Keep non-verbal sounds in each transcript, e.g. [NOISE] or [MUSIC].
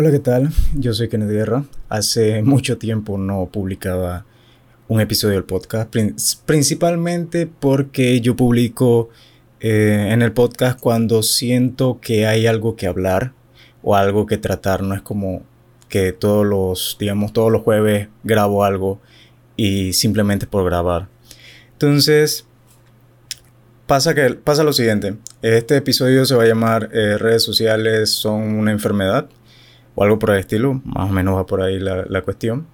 Hola, ¿qué tal? Yo soy Kennedy Guerra. Hace mucho tiempo no publicaba un episodio del podcast, principalmente porque yo publico eh, en el podcast cuando siento que hay algo que hablar o algo que tratar. No es como que todos los, digamos, todos los jueves grabo algo y simplemente por grabar. Entonces, pasa, que, pasa lo siguiente. Este episodio se va a llamar eh, Redes sociales son una enfermedad o algo por el estilo. Más o menos va por ahí la, la cuestión.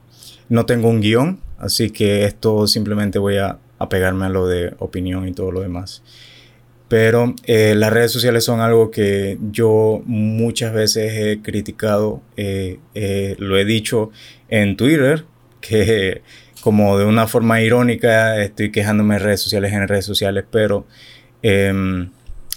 No tengo un guion, así que esto simplemente voy a apegarme a lo de opinión y todo lo demás. Pero eh, las redes sociales son algo que yo muchas veces he criticado, eh, eh, lo he dicho en Twitter, que como de una forma irónica estoy quejándome de redes sociales en redes sociales, pero em,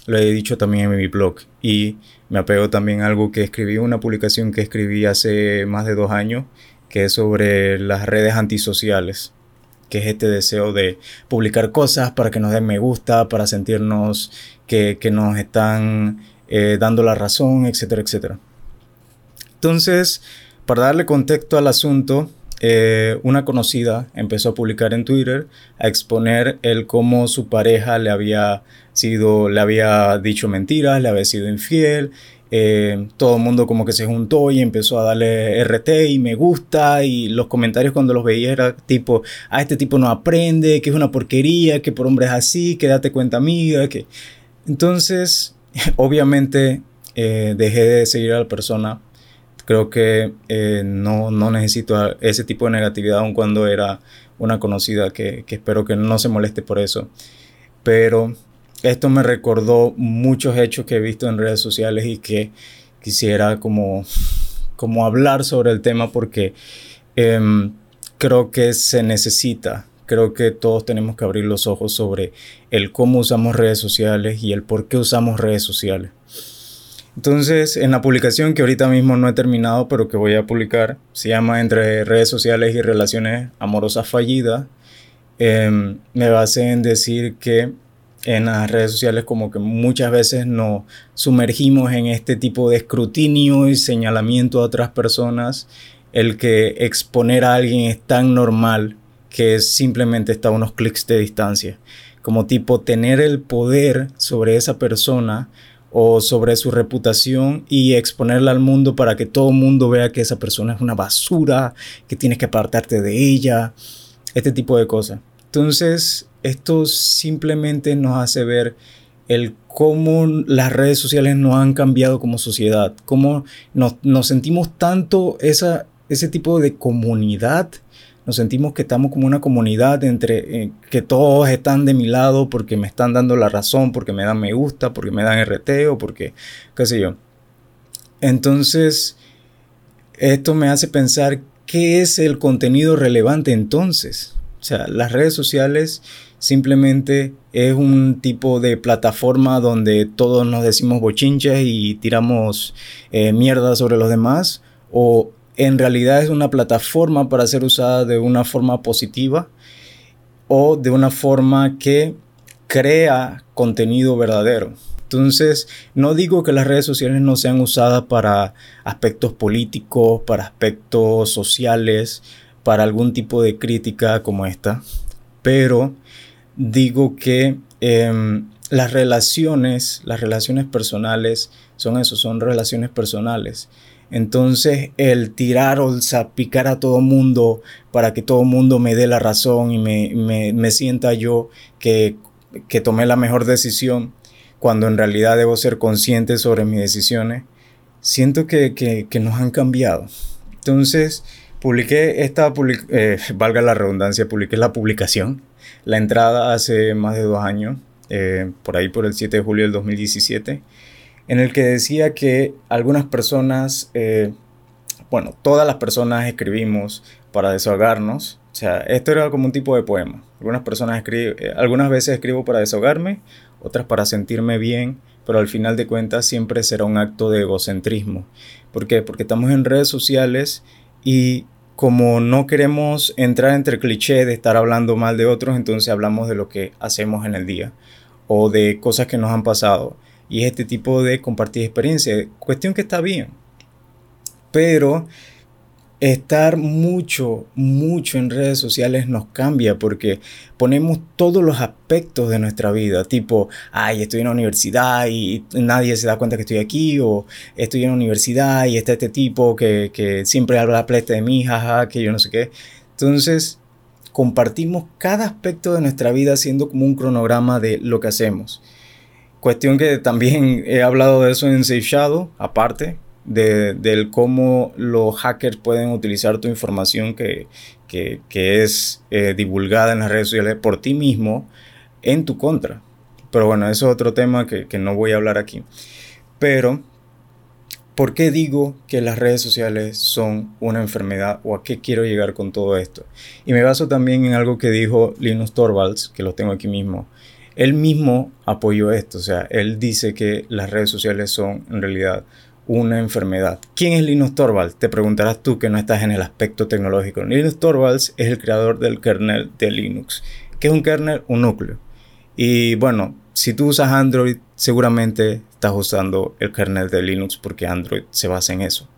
lo he dicho también en mi blog y me apego también a algo que escribí, una publicación que escribí hace más de dos años, que es sobre las redes antisociales que es este deseo de publicar cosas para que nos den me gusta, para sentirnos que, nos están eh, dando la razón, etcétera, etcétera. Entonces, para darle contexto al asunto, eh, una conocida empezó a publicar en Twitter a exponer el cómo su pareja le había sido, le había dicho mentiras, le había sido infiel eh, todo el mundo como que se juntó y empezó a darle RT y me gusta y los comentarios cuando los veía era tipo, ah, este tipo no aprende, que es una porquería, que por hombre es así, que date cuenta amiga, que... Entonces, [LAUGHS] obviamente eh, dejé de seguir a la persona. Creo que eh, no, no necesito ese tipo de negatividad aun cuando era una conocida que, que espero que no se moleste por eso. Pero esto me recordó muchos hechos que he visto en redes sociales y que quisiera como, como hablar sobre el tema porque em, creo que se necesita. Creo que todos tenemos que abrir los ojos sobre el cómo usamos redes sociales y el por qué usamos redes sociales. Entonces, en la publicación que ahorita mismo no he terminado, pero que voy a publicar, se llama Entre redes sociales y relaciones amorosas fallidas, em, me basé en decir que en las redes sociales como que muchas veces nos sumergimos en este tipo de escrutinio y señalamiento a otras personas, el que exponer a alguien es tan normal que simplemente está a unos clics de distancia. Como tipo tener el poder sobre esa persona o sobre su reputación y exponerla al mundo para que todo el mundo vea que esa persona es una basura, que tienes que apartarte de ella, este tipo de cosas. Entonces, esto simplemente nos hace ver el cómo las redes sociales nos han cambiado como sociedad, cómo nos, sentimos tanto esa, ese tipo de comunidad, nos sentimos que estamos como una comunidad entre eh, que todos están de mi lado porque me están dando la razón, porque me dan me gusta, porque me dan RT o porque qué sé yo. Entonces, esto me hace pensar qué es el contenido relevante entonces. O sea, las redes sociales simplemente es un tipo de plataforma donde todos nos decimos bochinches y tiramos eh, mierda sobre los demás. O en realidad es una plataforma para ser usada de una forma positiva o de una forma que crea contenido verdadero. Entonces, no digo que las redes sociales no sean usadas para aspectos políticos, para aspectos sociales, para algún tipo de crítica como esta, pero digo que em, las relaciones, las relaciones personales son eso, son relaciones personales. Entonces el tirar o el picar a todo mundo para que todo mundo me dé la razón y me, sienta yo que, que tomé la mejor decisión cuando en realidad debo ser consciente sobre mis decisiones, siento que, que nos han cambiado. Entonces, Publiqué esta, eh, valga la redundancia, publiqué la publicación, la entrada hace más de dos años, eh, por ahí por el 7 de julio del 2017, en el que decía que algunas personas, eh, bueno, todas las personas escribimos para desahogarnos. O sea, esto era como un tipo de poema. Algunas personas escriben, algunas veces escribo para desahogarme, otras para sentirme bien, pero al final de cuentas siempre será un acto de egocentrismo. ¿Por qué? Porque estamos en redes sociales y como no queremos entrar entre cliché de estar hablando mal de otros, entonces hablamos de lo que hacemos en el día o de cosas que nos han pasado. Y es este tipo de compartir experiencia, cuestión que está bien. Pero estar mucho, mucho en redes sociales nos cambia porque ponemos todos los aspectos de nuestra vida, tipo, ay, estoy en la universidad y nadie se da cuenta que estoy aquí, o estoy en la universidad y está este tipo que, que siempre habla plesta de mí, jaja, que yo no sé qué. Entonces, compartimos cada aspecto de nuestra vida haciendo como un cronograma de lo que hacemos. Cuestión que también he hablado de eso en Safe Shadow, aparte, de, del cómo los hackers pueden utilizar tu información que, es eh, divulgada en las redes sociales por ti mismo en tu contra. Pero bueno, eso es otro tema que, que no voy a hablar aquí. Pero, ¿por qué digo que las redes sociales son una enfermedad o a qué quiero llegar con todo esto? Y me baso también en algo que dijo Linus Torvalds, que lo tengo aquí mismo. Él mismo apoyó esto, o sea, él dice que las redes sociales son en realidad una enfermedad. ¿Quién es Linus Torvalds? Te preguntarás tú que no estás en el aspecto tecnológico. Linus Torvalds es el creador del kernel de Linux. ¿Qué es un kernel? Un núcleo. Y bueno, si tú usas Android, seguramente estás usando el kernel de Linux porque Android se basa en eso.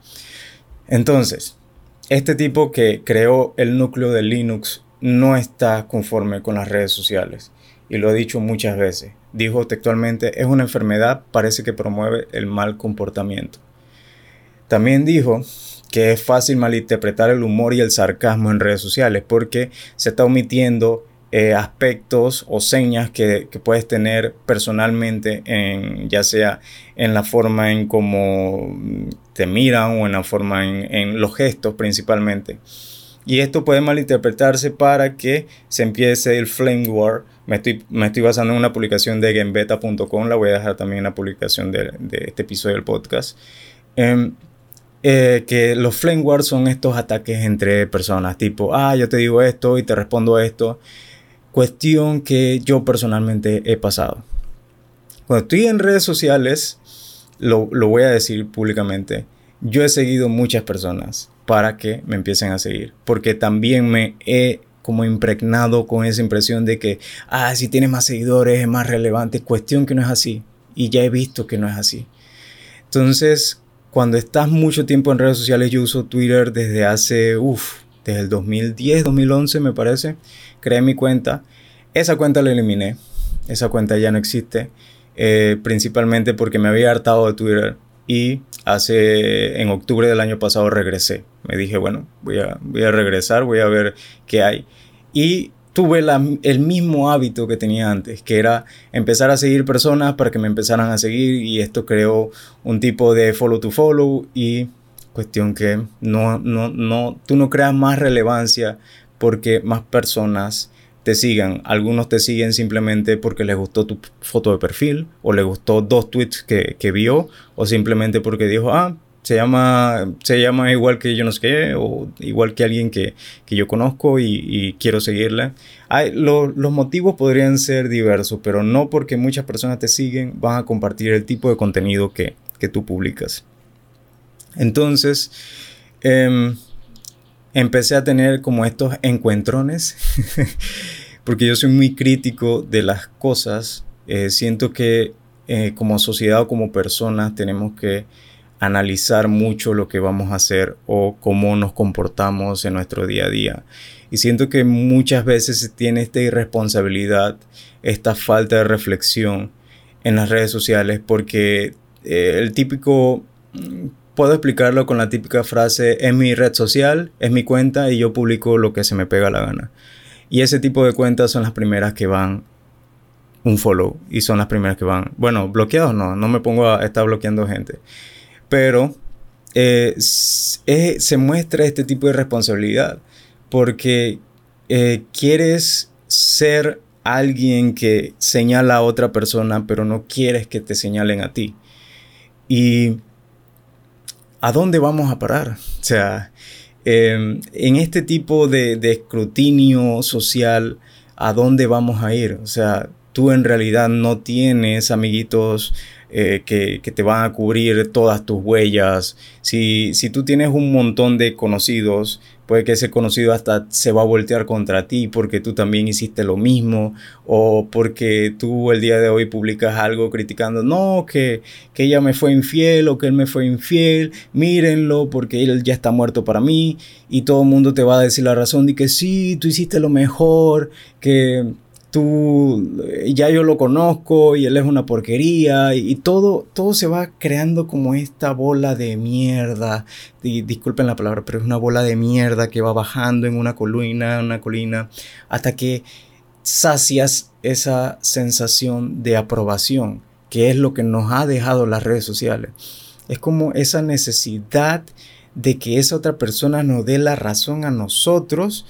Entonces, este tipo que creó el núcleo de Linux no está conforme con las redes sociales. Y lo he dicho muchas veces dijo textualmente, es una enfermedad, parece que promueve el mal comportamiento. También dijo que es fácil malinterpretar el humor y el sarcasmo en redes sociales porque se está omitiendo eh, aspectos o señas que, puedes tener personalmente, en, ya sea en la forma en cómo te miran o en la forma en, en los gestos principalmente. Y esto puede malinterpretarse para que se empiece el flame war. Me estoy, me estoy basando en una publicación de genbeta.com, la voy a dejar también en la publicación de, este episodio del podcast. Em, eh, que los flame wars son estos ataques entre personas, tipo, ah, yo te digo esto y te respondo esto. Cuestión que yo personalmente he pasado. Cuando estoy en redes sociales, lo, lo voy a decir públicamente, yo he seguido muchas personas para que me empiecen a seguir. Porque también me he como impregnado con esa impresión de que, ah, si tienes más seguidores es más relevante. Cuestión que no es así. Y ya he visto que no es así. Entonces, cuando estás mucho tiempo en redes sociales, yo uso Twitter desde hace, uff, desde el 2010, 2011 me parece. Creé mi cuenta. Esa cuenta la eliminé. Esa cuenta ya no existe. Eh, principalmente porque me había hartado de Twitter y hace en octubre del año pasado regresé. Me dije, bueno, voy a, voy a regresar, voy a ver qué hay. Y tuve el mismo hábito que tenía antes, que era empezar a seguir personas para que me empezaran a seguir y esto creó un tipo de follow to follow y cuestión que no, no, no, tú no creas más relevancia porque más personas te sigan. Algunos te siguen simplemente porque les gustó tu foto de perfil o les gustó dos tweets que, que vio o simplemente porque dijo, ah, se llama, se llama igual que yo no sé qué o igual que alguien que, que yo conozco y, quiero seguirla. Hay, los motivos podrían ser diversos, pero no porque muchas personas te siguen van a compartir el tipo de contenido que, que tú publicas. Entonces, eh, empecé a tener como estos encuentrones, [LAUGHS] porque yo soy muy crítico de las cosas. Eh, siento que eh, como sociedad o como personas tenemos que analizar mucho lo que vamos a hacer o cómo nos comportamos en nuestro día a día. Y siento que muchas veces se tiene esta irresponsabilidad, esta falta de reflexión en las redes sociales porque eh, el típico puedo explicarlo con la típica frase, es mi red social, es mi cuenta y yo publico lo que se me pega la gana. Y ese tipo de cuentas son las primeras que van un follow y son las primeras que van, bueno, bloqueados no, no me pongo a estar bloqueando gente, pero eh, se muestra este tipo de responsabilidad porque eh, quieres ser alguien que señala a otra persona, pero no quieres que te señalen a ti. Y ¿a dónde vamos a parar? O sea, em, en este tipo de, escrutinio social, ¿a dónde vamos a ir? O sea, tú en realidad no tienes amiguitos eh, que, te van a cubrir todas tus huellas. Si, si tú tienes un montón de conocidos, puede que ese conocido hasta se va a voltear contra ti porque tú también hiciste lo mismo o porque tú el día de hoy publicas algo criticando, no, que, que ella me fue infiel o que él me fue infiel, mírenlo porque él ya está muerto para mí y todo el mundo te va a decir la razón de que sí, tú hiciste lo mejor, que tú ya yo lo conozco y él es una porquería y, todo, todo se va creando como esta bola de mierda. Y, disculpen la palabra, pero es una bola de mierda que va bajando en una colina, una colina, hasta que sacias esa sensación de aprobación, que es lo que nos ha dejado las redes sociales. Es como esa necesidad de que esa otra persona nos dé la razón a nosotros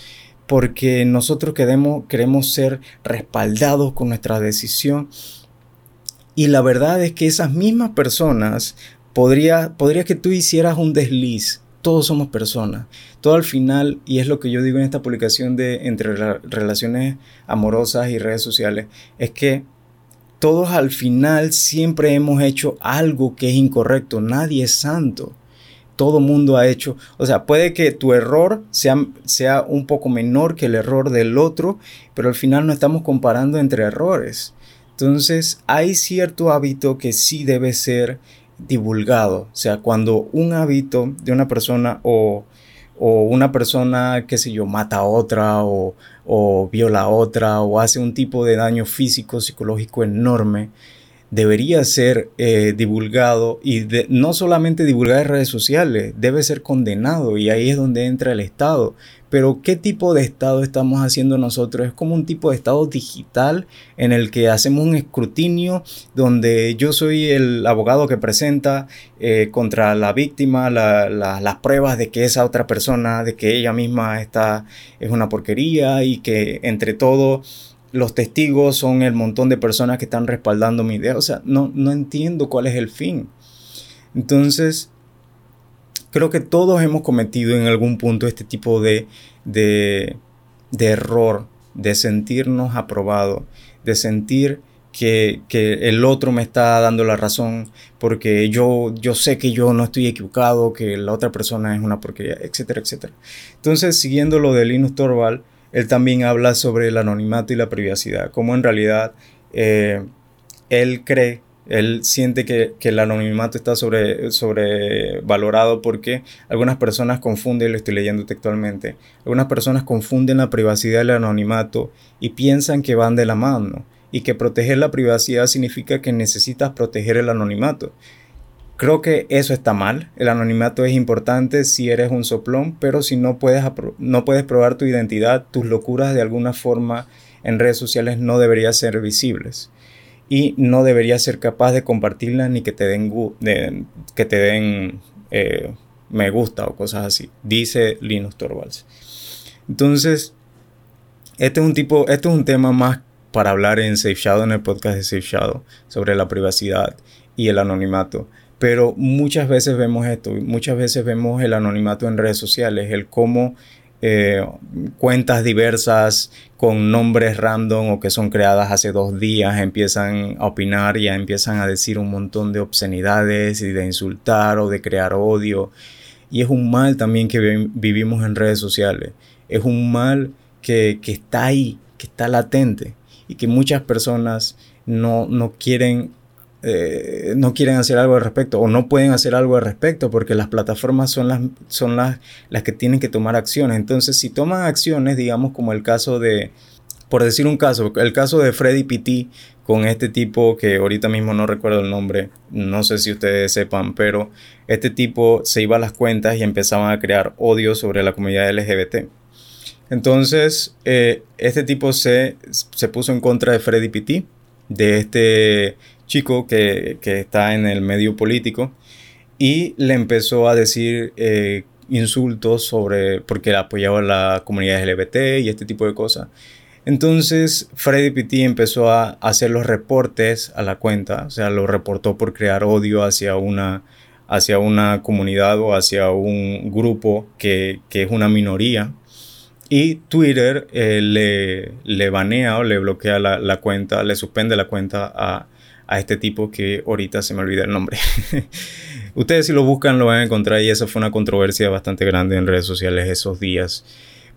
porque nosotros queremos, queremos ser respaldados con nuestra decisión. Y la verdad es que esas mismas personas, podría, podría que tú hicieras un desliz. Todos somos personas. Todo al final, y es lo que yo digo en esta publicación de entre relaciones amorosas y redes sociales, es que todos al final siempre hemos hecho algo que es incorrecto. Nadie es santo todo mundo ha hecho. O sea, puede que tu error sea, sea un poco menor que el error del otro, pero al final no estamos comparando entre errores. Entonces, hay cierto hábito que sí debe ser divulgado. O sea, cuando un hábito de una persona o, o una persona, qué sé yo, mata a otra o, o viola a otra o hace un tipo de daño físico, psicológico enorme, debería ser eh, divulgado y no solamente divulgado en redes sociales, debe ser condenado y ahí es donde entra el Estado. Pero ¿qué tipo de Estado estamos haciendo nosotros? Es como un tipo de Estado digital en el que hacemos un escrutinio donde yo soy el abogado que presenta eh, contra la víctima las pruebas de que esa otra persona, de que ella misma está, es una porquería y que entre todos los testigos son el montón de personas que están respaldando mi idea. O sea, no, no entiendo cuál es el fin. Entonces, creo que todos hemos cometido en algún punto este tipo de, de, de error, de sentirnos aprobados, de sentir que, que, el otro me está dando la razón porque yo, yo sé que yo no estoy equivocado, que la otra persona es una porquería, etcétera, etcétera. Entonces, siguiendo lo de Linus Torvald, él también habla sobre el anonimato y la privacidad, como en realidad eh, él cree, él siente que, el anonimato está sobre, sobrevalorado porque algunas personas confunden, lo estoy leyendo textualmente, algunas personas confunden la privacidad y el anonimato y piensan que van de la mano y que proteger la privacidad significa que necesitas proteger el anonimato. Creo que eso está mal. El anonimato es importante si eres un soplón, pero si no puedes, no puedes probar tu identidad, tus locuras de alguna forma en redes sociales no deberían ser visibles. Y no deberías ser capaz de compartirlas ni que te den, que te den eh, me gusta o cosas así. Dice Linus Torvalds. Entonces, este es un tipo, este es un tema más para hablar en Safe Shadow, en el podcast de Safe Shadow, sobre la privacidad y el anonimato. Pero muchas veces vemos esto, muchas veces vemos el anonimato en redes sociales, el cómo eh, cuentas diversas con nombres random o que son creadas hace dos días empiezan a opinar y empiezan a decir un montón de obscenidades y de insultar o de crear odio. Y es un mal también que vivimos en redes sociales. Es un mal que, que está ahí, que está latente y que muchas personas no, no quieren eh, no quieren hacer algo al respecto o no pueden hacer algo al respecto porque las plataformas son las, son las, las que tienen que tomar acciones. Entonces, si toman acciones, digamos como el caso de, por decir un caso, el caso de Freddy Pitti con este tipo que ahorita mismo no recuerdo el nombre, no sé si ustedes sepan, pero este tipo se iba a las cuentas y empezaban a crear odio sobre la comunidad LGBT. Entonces, eh, este tipo se, se puso en contra de Freddy Pitti, de este chico que, está en el medio político y le empezó a decir eh, insultos sobre porque apoyaba la comunidad LGBT y este tipo de cosas. Entonces Freddy Pitti empezó a hacer los reportes a la cuenta, o sea, lo reportó por crear odio hacia una, hacia una comunidad o hacia un grupo que, es una minoría. Y Twitter eh, le, le banea o le bloquea la, la, cuenta, le suspende la cuenta a, a este tipo que ahorita se me olvida el nombre. [LAUGHS] Ustedes si lo buscan lo van a encontrar y esa fue una controversia bastante grande en redes sociales esos días,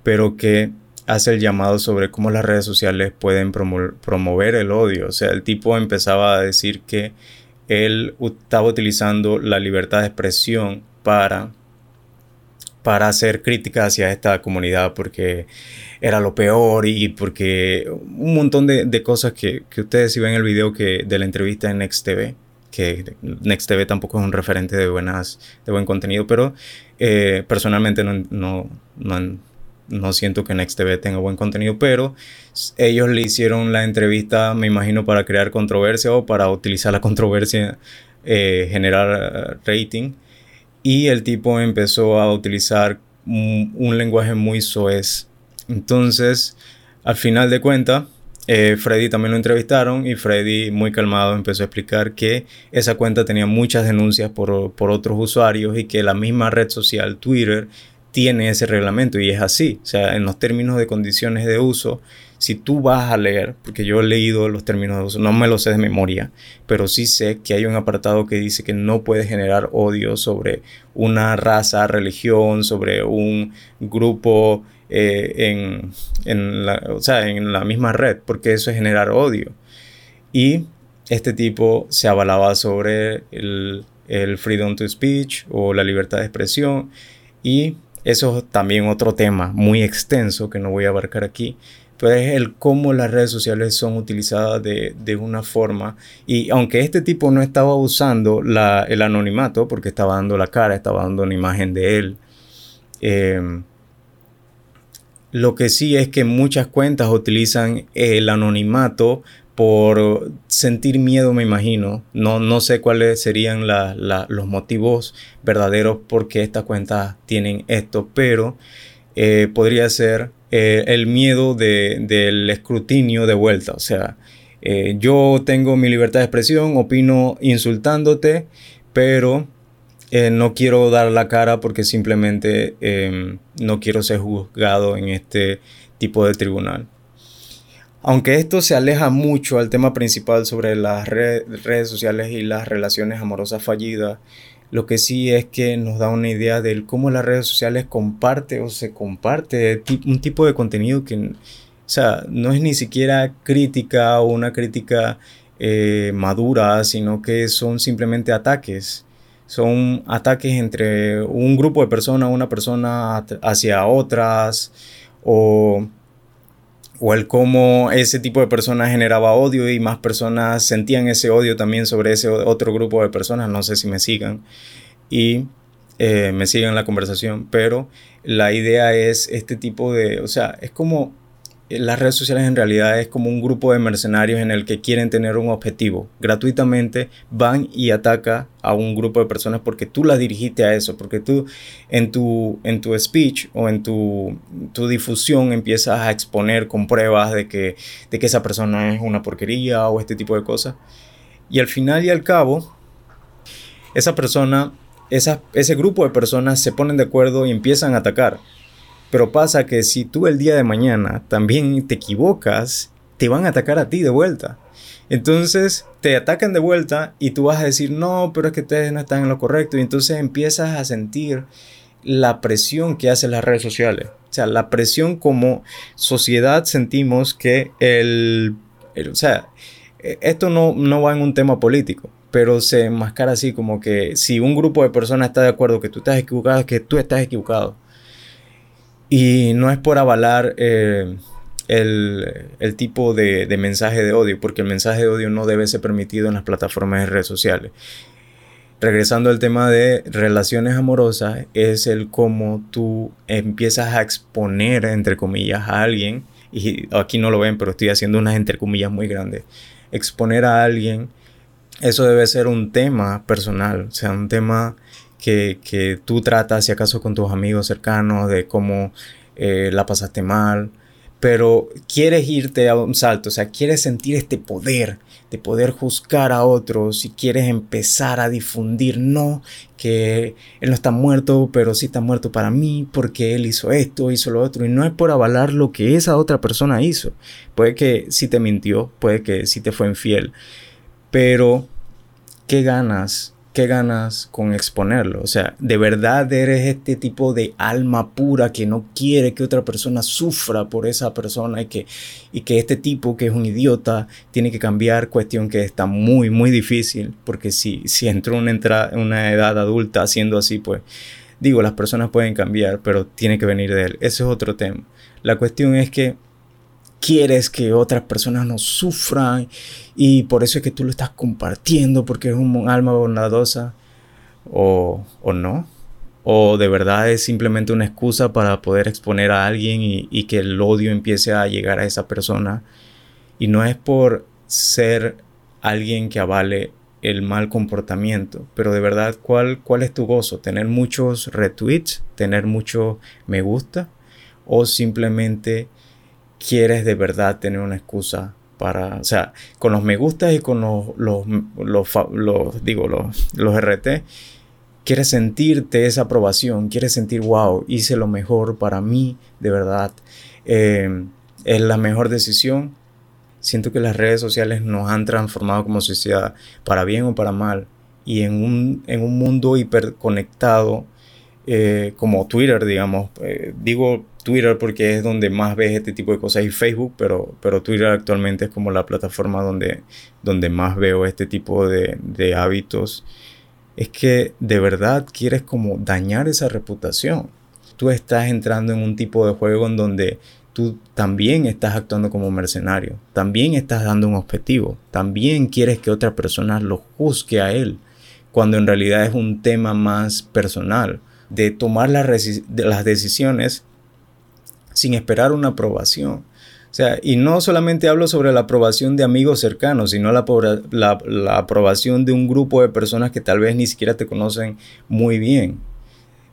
pero que hace el llamado sobre cómo las redes sociales pueden promover el odio. O sea, el tipo empezaba a decir que él estaba utilizando la libertad de expresión para, para hacer crítica hacia esta comunidad porque era lo peor y porque un montón de, cosas que, ustedes si ven el video que, de la entrevista en Next TV, que Next TV tampoco es un referente de, buenas, de buen contenido, pero eh, personalmente no, no, no, no siento que Next TV tenga buen contenido, pero ellos le hicieron la entrevista, me imagino, para crear controversia o para utilizar la controversia, eh, generar eh, rating. Y el tipo empezó a utilizar un, lenguaje muy soez. Entonces, al final de cuentas, eh, Freddy también lo entrevistaron y Freddy muy calmado empezó a explicar que esa cuenta tenía muchas denuncias por, por otros usuarios y que la misma red social Twitter tiene ese reglamento y es así. O sea, en los términos de condiciones de uso, si tú vas a leer, porque yo he leído los términos de uso, no me lo sé de memoria, pero sí sé que hay un apartado que dice que no puedes generar odio sobre una raza, religión, sobre un grupo eh, en, la, o sea, en la misma red, porque eso es generar odio. Y este tipo se avalaba sobre el, el freedom to speech o la libertad de expresión y eso es también otro tema muy extenso que no voy a abarcar aquí, pero es el cómo las redes sociales son utilizadas de, una forma. Y aunque este tipo no estaba usando el anonimato, porque estaba dando la cara, estaba dando una imagen de él, em, lo que sí es que muchas cuentas utilizan el anonimato por sentir miedo, me imagino. No, no sé cuáles serían los motivos verdaderos por qué estas cuentas tienen esto, pero eh, podría ser eh, el miedo del escrutinio de vuelta. O sea, eh, yo tengo mi libertad de expresión, opino insultándote, pero no quiero dar la cara porque simplemente em, no quiero ser juzgado en este tipo de tribunal. Aunque esto se aleja mucho al tema principal sobre las redes sociales y las relaciones amorosas fallidas, lo que sí es que nos da una idea de cómo las redes sociales comparte o se comparte un tipo de contenido que, o sea, no es ni siquiera crítica o una crítica eh, madura, sino que son simplemente ataques. Son ataques entre un grupo de personas, una persona hacia otras, o o el cómo ese tipo de personas generaba odio y más personas sentían ese odio también sobre ese otro grupo de personas, no sé si me sigan y eh, me sigan la conversación, pero la idea es este tipo de, o sea, es como las redes sociales en realidad es como un grupo de mercenarios en el que quieren tener un objetivo. Gratuitamente van y ataca a un grupo de personas porque tú las dirigiste a eso, porque tú en tu, en tu speech o en tu, tu difusión empiezas a exponer con pruebas de que, de que esa persona es una porquería o este tipo de cosas. Y al final y al cabo, esa persona, esa, ese grupo de personas se ponen de acuerdo y empiezan a atacar. Pero pasa que si tú el día de mañana también te equivocas, te van a atacar a ti de vuelta. Entonces te atacan de vuelta y tú vas a decir, no, pero es que ustedes no están en lo correcto. Y entonces empiezas a sentir la presión que hacen las redes sociales. O sea, la presión como sociedad sentimos que el... o sea, e, esto no, no va en un tema político, pero se enmascara así como que si un grupo de personas está de acuerdo que tú estás equivocado, que tú estás equivocado. Y no es por avalar eh, el, tipo de, mensaje de odio, porque el mensaje de odio no debe ser permitido en las plataformas de redes sociales. Regresando al tema de relaciones amorosas, es el cómo tú empiezas a exponer, entre comillas, a alguien, y aquí no lo ven, pero estoy haciendo unas entre comillas muy grandes, exponer a alguien, eso debe ser un tema personal, o sea, un tema que, tú tratas, si acaso, con tus amigos cercanos, de cómo eh, la pasaste mal, pero quieres irte a un salto, o sea, quieres sentir este poder de poder juzgar a otros y quieres empezar a difundir, no, que él no está muerto, pero sí está muerto para mí porque él hizo esto, hizo lo otro, y no es por avalar lo que esa otra persona hizo. Puede que sí te mintió, puede que sí te fue infiel, pero ¿qué ganas ¿qué ganas con exponerlo? O sea, ¿de verdad eres este tipo de alma pura que no quiere que otra persona sufra por esa persona y que, y que este tipo que es un idiota tiene que cambiar? Cuestión que está muy, muy difícil, porque si, si entró una, una edad adulta haciendo así, pues digo, las personas pueden cambiar, pero tiene que venir de él. Ese es otro tema. La cuestión es que quieres que otras personas no sufran y por eso es que tú lo estás compartiendo porque es un alma bondadosa o, o no. O de verdad es simplemente una excusa para poder exponer a alguien y, que el odio empiece a llegar a esa persona. Y no es por ser alguien que avale el mal comportamiento, pero de verdad, ¿cuál, cuál es tu gozo? ¿Tener muchos retweets? ¿Tener mucho me gusta? ¿O simplemente quieres de verdad tener una excusa para, o sea, con los me gustas y con los, los, los, digo, los, los RT, quieres sentirte esa aprobación, quieres sentir, wow, hice lo mejor para mí, de verdad, eh, es la mejor decisión. Siento que las redes sociales nos han transformado como sociedad, para bien o para mal, y en un, en un mundo hiperconectado, eh, como Twitter, digamos, eh, digo Twitter porque es donde más ves este tipo de cosas y Facebook, pero, pero Twitter actualmente es como la plataforma donde, donde más veo este tipo de, de hábitos. Es que de verdad quieres como dañar esa reputación. Tú estás entrando en un tipo de juego en donde tú también estás actuando como mercenario, también estás dando un objetivo, también quieres que otra persona lo juzgue a él, cuando en realidad es un tema más personal, de tomar las, las decisiones sin esperar una aprobación. O sea, y no solamente hablo sobre la aprobación de amigos cercanos, sino la, la, aprobación de un grupo de personas que tal vez ni siquiera te conocen muy bien.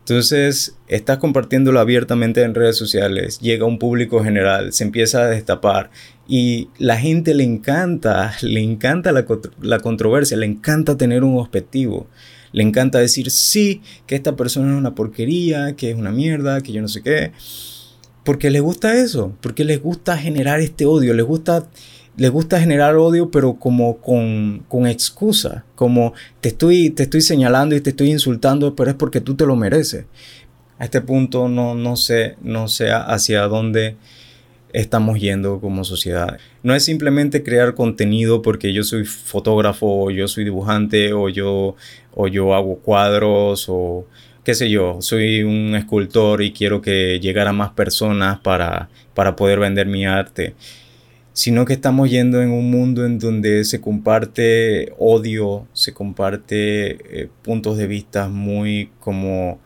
Entonces, estás compartiéndolo abiertamente en redes sociales, llega un público general, se empieza a destapar y la gente le encanta, le encanta la, la controversia, le encanta tener un objetivo, le encanta decir sí, que esta persona es una porquería, que es una mierda, que yo no sé qué porque les gusta eso, porque les gusta generar este odio, les gusta, les gusta generar odio, pero como con, con excusa, como te estoy, te estoy señalando y te estoy insultando, pero es porque tú te lo mereces. A este punto no, no sé, no sé hacia dónde estamos yendo como sociedad. No es simplemente crear contenido porque yo soy fotógrafo, o yo soy dibujante, o yo, o yo hago cuadros, o qué sé yo, soy un escultor y quiero que llegara más personas para, para poder vender mi arte, sino que estamos yendo en un mundo en donde se comparte odio, se comparte eh, puntos de vista muy como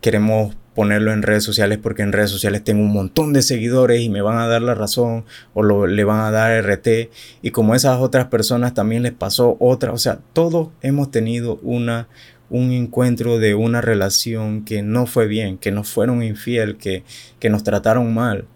queremos ponerlo en redes sociales porque en redes sociales tengo un montón de seguidores y me van a dar la razón o le van a dar RT y como esas otras personas también les pasó otra, o sea, todos hemos tenido una un encuentro de una relación que no fue bien, que nos fueron infiel, que, que nos trataron mal.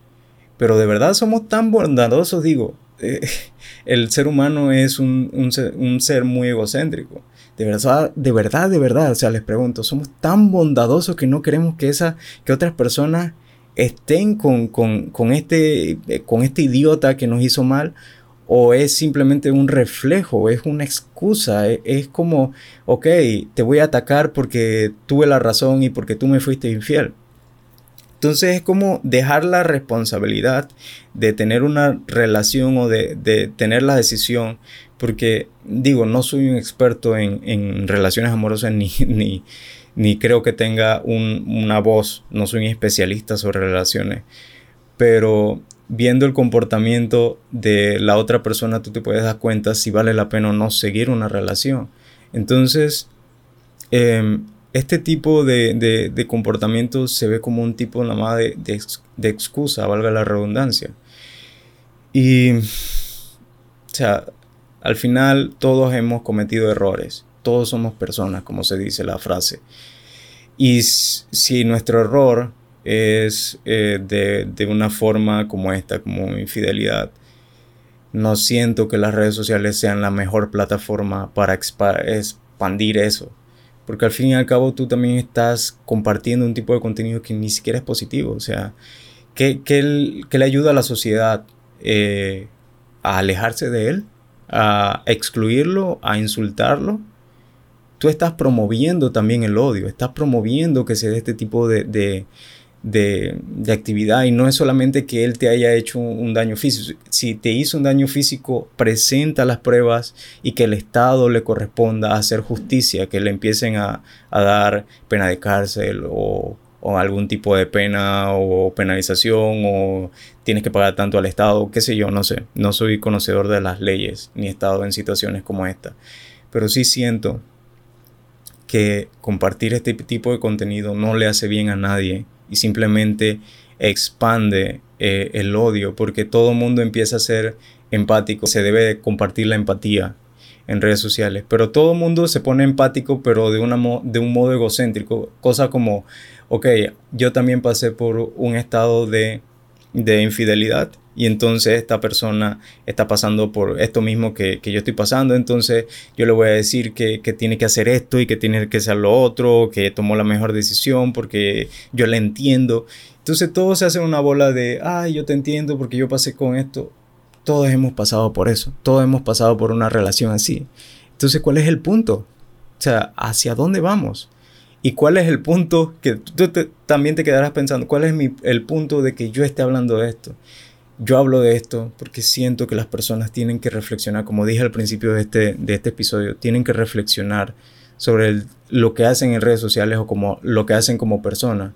Pero de verdad somos tan bondadosos, digo, eh, [LAUGHS] el ser humano es un, un, ser, muy egocéntrico. De verdad, de verdad, de verdad, o sea, les pregunto, somos tan bondadosos que no queremos que, esa, que otras personas estén con, con, con, este, eh, con este idiota que nos hizo mal o es simplemente un reflejo, es una excusa, e, es, como, ok, te voy a atacar porque tuve la razón y porque tú me fuiste infiel. Entonces es como dejar la responsabilidad de tener una relación o de, tener la decisión, porque digo, no soy un experto en, relaciones amorosas [LAUGHS] ni, ni, ni, creo que tenga una voz, no soy un especialista sobre relaciones, pero viendo el comportamiento de la otra persona, tú te puedes dar cuenta si vale la pena o no seguir una relación. Entonces, em, este tipo de, de, comportamiento se ve como un tipo nada más de, de, excusa, valga la redundancia. Y, o sea, al final todos hemos cometido errores. Todos somos personas, como se dice la frase. Y si nuestro error es eh, de, una forma como esta, como infidelidad. No siento que las redes sociales sean la mejor plataforma para expandir eso. Porque al fin y al cabo tú también estás compartiendo un tipo de contenido que ni siquiera es positivo. O sea, ¿qué, le ayuda a la sociedad eh, a alejarse de él? ¿A excluirlo? ¿A insultarlo? tú estás promoviendo también el odio, estás promoviendo que se dé este tipo de, de, actividad y no es solamente que él te haya hecho un, daño físico. Si te hizo un daño físico, presenta las pruebas y que el Estado le corresponda hacer justicia, que le empiecen a, dar pena de cárcel o, algún tipo de pena o penalización o tienes que pagar tanto al Estado, qué sé yo, no sé. No soy conocedor de las leyes ni he estado en situaciones como esta. Pero sí siento que compartir este tipo de contenido no le hace bien a nadie y simplemente expande eh, el odio porque todo mundo empieza a ser empático. Se debe compartir la empatía en redes sociales, pero todo el mundo se pone empático pero de, de un modo egocéntrico, cosa como, ok, yo también pasé por un estado de, de infidelidad y entonces esta persona está pasando por esto mismo que, yo estoy pasando, entonces yo le voy a decir que, tiene que hacer esto y que tiene que hacer lo otro, que tomó la mejor decisión porque yo la entiendo. Entonces todo se hace una bola de, ay, yo te entiendo porque yo pasé con esto. Todos hemos pasado por eso, todos hemos pasado por una relación así. Entonces, ¿cuál es el punto? O sea, ¿hacia dónde vamos? ¿Y cuál es el punto que tú también te quedarás pensando? ¿Cuál es el punto de que yo esté hablando de esto? Yo hablo de esto porque siento que las personas tienen que reflexionar, como dije al principio de este, de este episodio, tienen que reflexionar sobre lo que hacen en redes sociales o como lo que hacen como persona.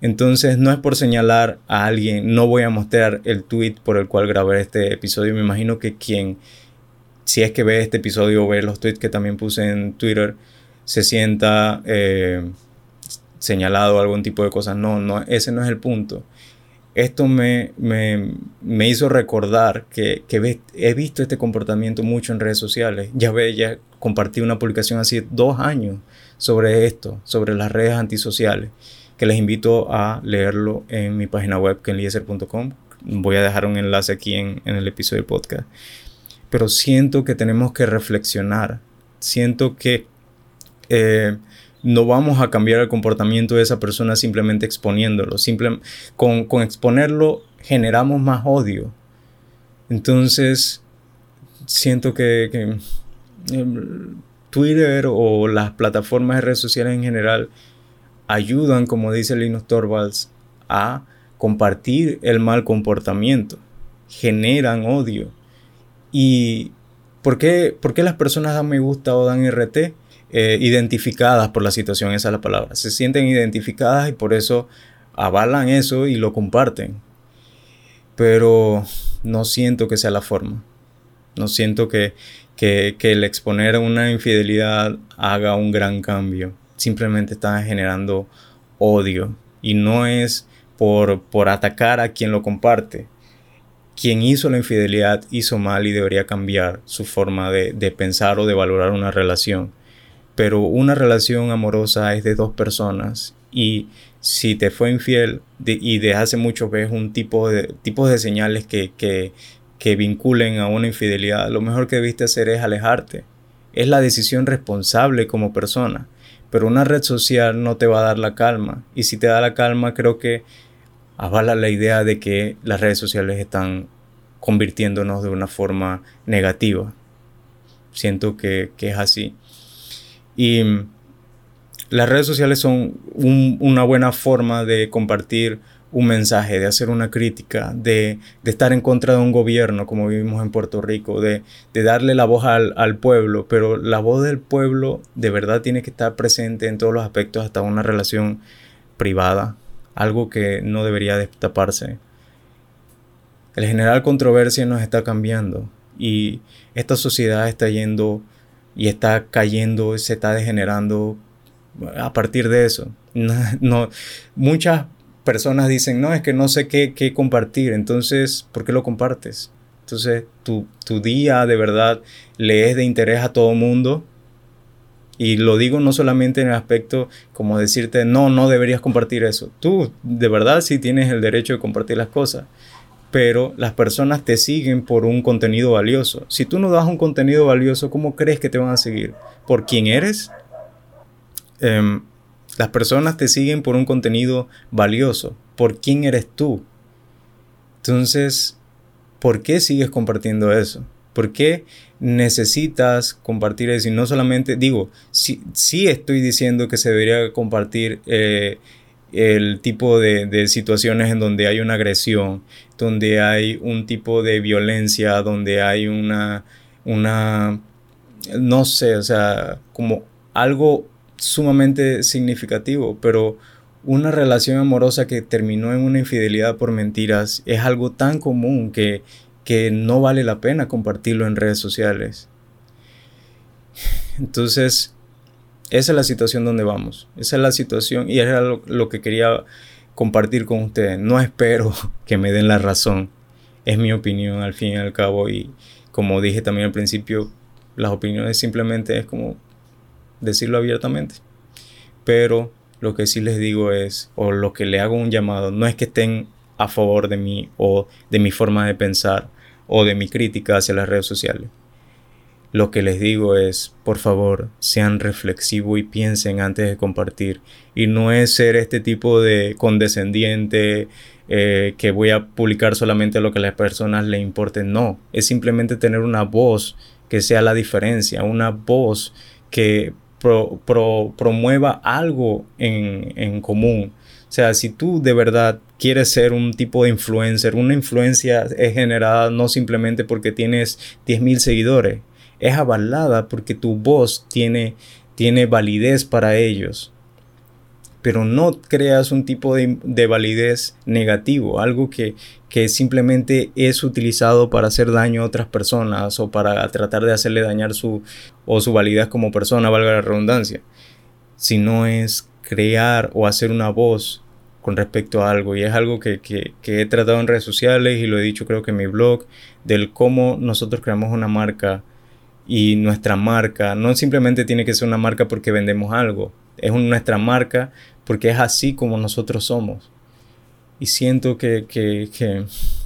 Entonces no es por señalar a alguien, no voy a mostrar el tweet por el cual grabé este episodio. Me imagino que quien, si es que ve este episodio o ve los tweets que también puse en Twitter, se sienta eh, señalado algún tipo de cosas. No, no, ese no es el punto esto me, me, hizo recordar que, he visto este comportamiento mucho en redes sociales. Ya ve, ya compartí una publicación hace dos años sobre esto, sobre las redes antisociales, que les invito a leerlo en mi página web, kenlieser.com. Voy a dejar un enlace aquí en, el episodio del podcast. Pero siento que tenemos que reflexionar. Siento que eh, no vamos a cambiar el comportamiento de esa persona simplemente exponiéndolo. Simple, con, exponerlo generamos más odio. Entonces, siento que, Twitter o las plataformas de redes sociales en general ayudan, como dice Linus Torvalds, a compartir el mal comportamiento. Generan odio. ¿Y por qué, por qué las personas dan me gusta o dan RT? Eh, identificadas por la situación, esa es la palabra. Se sienten identificadas y por eso avalan eso y lo comparten. Pero no siento que sea la forma. No siento que, que, el exponer una infidelidad haga un gran cambio. Simplemente está generando odio. Y no es por, por atacar a quien lo comparte. Quien hizo la infidelidad hizo mal y debería cambiar su forma de, de pensar o de valorar una relación pero una relación amorosa es de dos personas y si te fue infiel y desde hace mucho ves un tipo de, tipos de señales que, que, que vinculen a una infidelidad, lo mejor que debiste hacer es alejarte. Es la decisión responsable como persona, pero una red social no te va a dar la calma y si te da la calma creo que avala la idea de que las redes sociales están convirtiéndonos de una forma negativa. Siento que, que es así. Y las redes sociales son una buena forma de compartir un mensaje, de hacer una crítica, de, estar en contra de un gobierno como vivimos en Puerto Rico, de, darle la voz al, pueblo, pero la voz del pueblo de verdad tiene que estar presente en todos los aspectos, hasta una relación privada, algo que no debería destaparse. El general controversia nos está cambiando y esta sociedad está yendo y está cayendo, se está degenerando a partir de eso. [LAUGHS] No, muchas personas dicen, no, es que no sé qué, compartir, entonces, ¿por qué lo compartes? Entonces, tu, tu día de verdad le es de interés a todo mundo. Y lo digo no solamente en el aspecto como decirte, no, no deberías compartir eso. Tú de verdad sí tienes el derecho de compartir las cosas pero las personas te siguen por un contenido valioso. Si tú no das un contenido valioso, ¿cómo crees que te van a seguir? ¿Por quién eres? Em, las personas te siguen por un contenido valioso. ¿Por quién eres tú? Entonces, ¿por qué sigues compartiendo eso? ¿Por qué necesitas compartir eso? Y no solamente, digo, sí, sí estoy diciendo que se debería compartir eh, el tipo de, situaciones en donde hay una agresión, donde hay un tipo de violencia, donde hay una, una, no sé, o sea, como algo sumamente significativo, pero una relación amorosa que terminó en una infidelidad por mentiras es algo tan común que que no vale la pena compartirlo en redes sociales. Entonces, esa es la situación donde vamos. Esa es la situación y era lo, que quería compartir con ustedes. No espero [LAUGHS] que me den la razón. Es mi opinión al fin y al cabo. Y como dije también al principio, las opiniones simplemente es como decirlo abiertamente. Pero lo que sí les digo es, o lo que le hago un llamado, no es que estén a favor de mí o de mi forma de pensar o de mi crítica hacia las redes sociales. Lo que les digo es, por favor, sean reflexivos y piensen antes de compartir. Y no es ser este tipo de condescendiente eh, que voy a publicar solamente lo que a las personas le importe. No, es simplemente tener una voz que sea la diferencia, una voz que promueva algo en, en común. O sea, si tú de verdad quieres ser un tipo de influencer, una influencia es generada no simplemente porque tienes 10.000 seguidores, es avalada porque tu voz tiene, tiene validez para ellos. Pero no creas un tipo de, validez negativo, algo que, que, simplemente es utilizado para hacer daño a otras personas o para tratar de hacerle dañar su, o su validez como persona, valga la redundancia. Si no es crear o hacer una voz con respecto a algo y es algo que, he tratado en redes sociales y lo he dicho creo que en mi blog del cómo nosotros creamos una marca y nuestra marca no simplemente tiene que ser una marca porque vendemos algo, es nuestra marca porque es así como nosotros somos. Y siento que, que,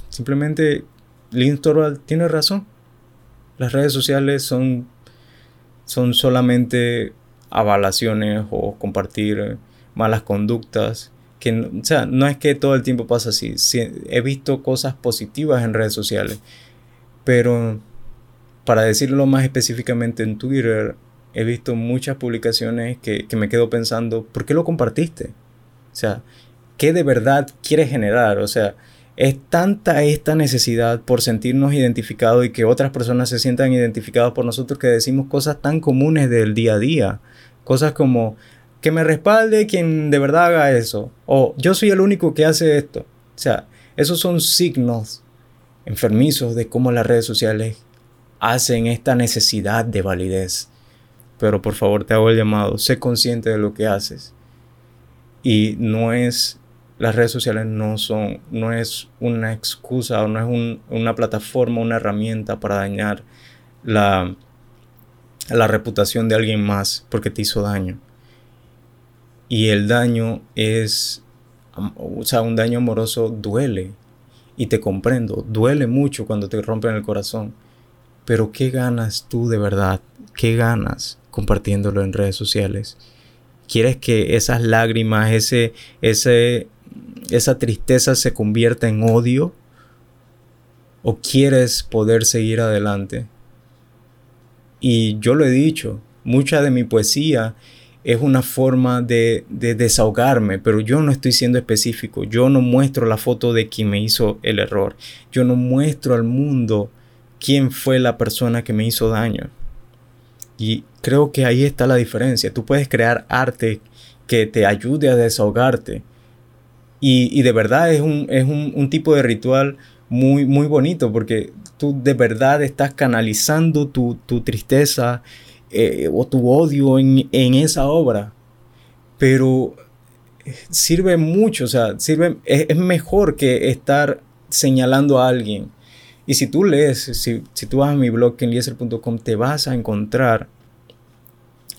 simplemente Lynn Torvald tiene razón. Las redes sociales son, son solamente avalaciones o compartir malas conductas o sea, no es que todo el tiempo pasa así. he visto cosas positivas en redes sociales, pero para decirlo más específicamente en Twitter, he visto muchas publicaciones que, que me quedo pensando, ¿por qué lo compartiste? O sea, ¿qué de verdad quieres generar? O sea, es tanta esta necesidad por sentirnos identificados y que otras personas se sientan identificados por nosotros que decimos cosas tan comunes del día a día. Cosas como, que me respalde quien de verdad haga eso. O yo soy el único que hace esto. O sea, esos son signos enfermizos de cómo las redes sociales hacen esta necesidad de validez. Pero por favor te hago el llamado, sé consciente de lo que haces. Y no es, las redes sociales no son, no es una excusa o no es una plataforma, una herramienta para dañar la, la reputación de alguien más porque te hizo daño y el daño es, o sea, un daño amoroso duele y te comprendo, duele mucho cuando te rompen el corazón, pero ¿qué ganas tú de verdad? ¿Qué ganas compartiéndolo en redes sociales? ¿Quieres que esas lágrimas, ese, ese, esa tristeza se convierta en odio? ¿O quieres poder seguir adelante? Y yo lo he dicho, mucha de mi poesía es una forma de, desahogarme, pero yo no estoy siendo específico. Yo no muestro la foto de quien me hizo el error. Yo no muestro al mundo quién fue la persona que me hizo daño. Y creo que ahí está la diferencia. Tú puedes crear arte que te ayude a desahogarte. Y, de verdad es, un, es un, tipo de ritual muy, muy bonito porque tú de verdad estás canalizando tu, tu tristeza eh, o tu odio en, esa obra, pero sirve mucho, o sea, sirve, es, mejor que estar señalando a alguien. Y si tú lees, si, tú vas a mi blog kenlieser.com, te vas a encontrar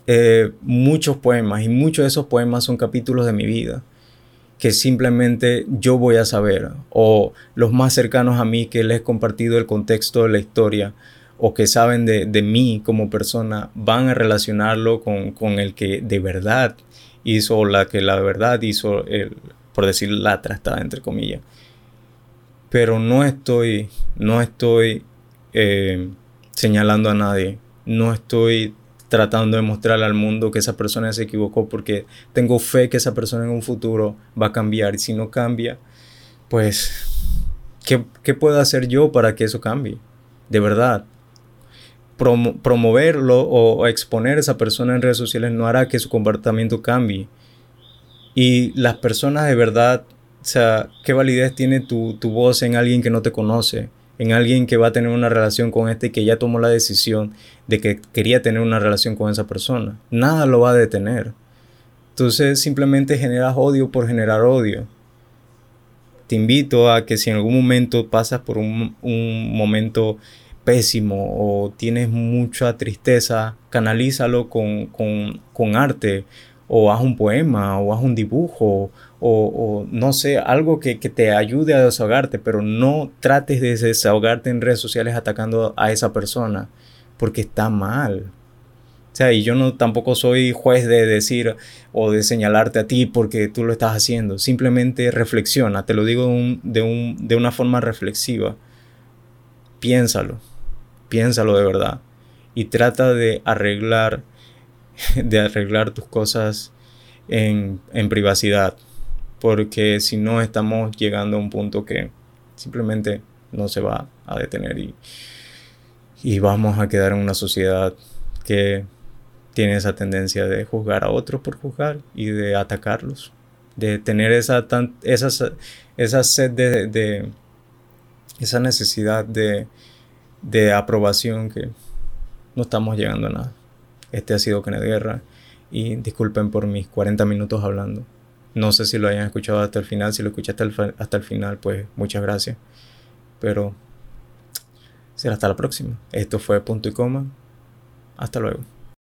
eh, muchos poemas y muchos de esos poemas son capítulos de mi vida que simplemente yo voy a saber o los más cercanos a mí que les he compartido el contexto de la historia o que saben de, mí como persona van a relacionarlo con, el que de verdad hizo, la que la verdad hizo, el, por decir la trastada entre comillas. Pero no estoy, no estoy eh, señalando a nadie. No estoy tratando de mostrarle al mundo que esa persona se equivocó porque tengo fe que esa persona en un futuro va a cambiar y si no cambia, pues, ¿qué, qué puedo hacer yo para que eso cambie? De verdad. promoverlo o, exponer a esa persona en redes sociales no hará que su comportamiento cambie. Y las personas de verdad, o sea, ¿qué validez tiene tu, tu voz en alguien que no te conoce? en alguien que va a tener una relación con este y que ya tomó la decisión de que quería tener una relación con esa persona. Nada lo va a detener. Entonces simplemente generas odio por generar odio. Te invito a que si en algún momento pasas por un, momento pésimo o tienes mucha tristeza, canalízalo con, con, con arte o haz un poema o haz un dibujo o, no sé, algo que, te ayude a desahogarte, pero no trates de desahogarte en redes sociales atacando a esa persona, porque está mal. O sea, y yo no tampoco soy juez de decir o de señalarte a ti porque tú lo estás haciendo. Simplemente reflexiona, te lo digo de, un, de una forma reflexiva. Piénsalo, piénsalo de verdad. Y trata de arreglar, [LAUGHS] de arreglar tus cosas en, en privacidad porque si no estamos llegando a un punto que simplemente no se va a detener y, y vamos a quedar en una sociedad que tiene esa tendencia de juzgar a otros por juzgar y de atacarlos, de tener esa, tan, esa, esa sed de, de, esa necesidad de, de aprobación que no estamos llegando a nada. Este ha sido Kenneth Guerra y disculpen por mis 40 minutos hablando. No sé si lo hayan escuchado hasta el final. Si lo escuchaste hasta el final, pues muchas gracias. Pero será hasta la próxima. Esto fue punto y coma. Hasta luego.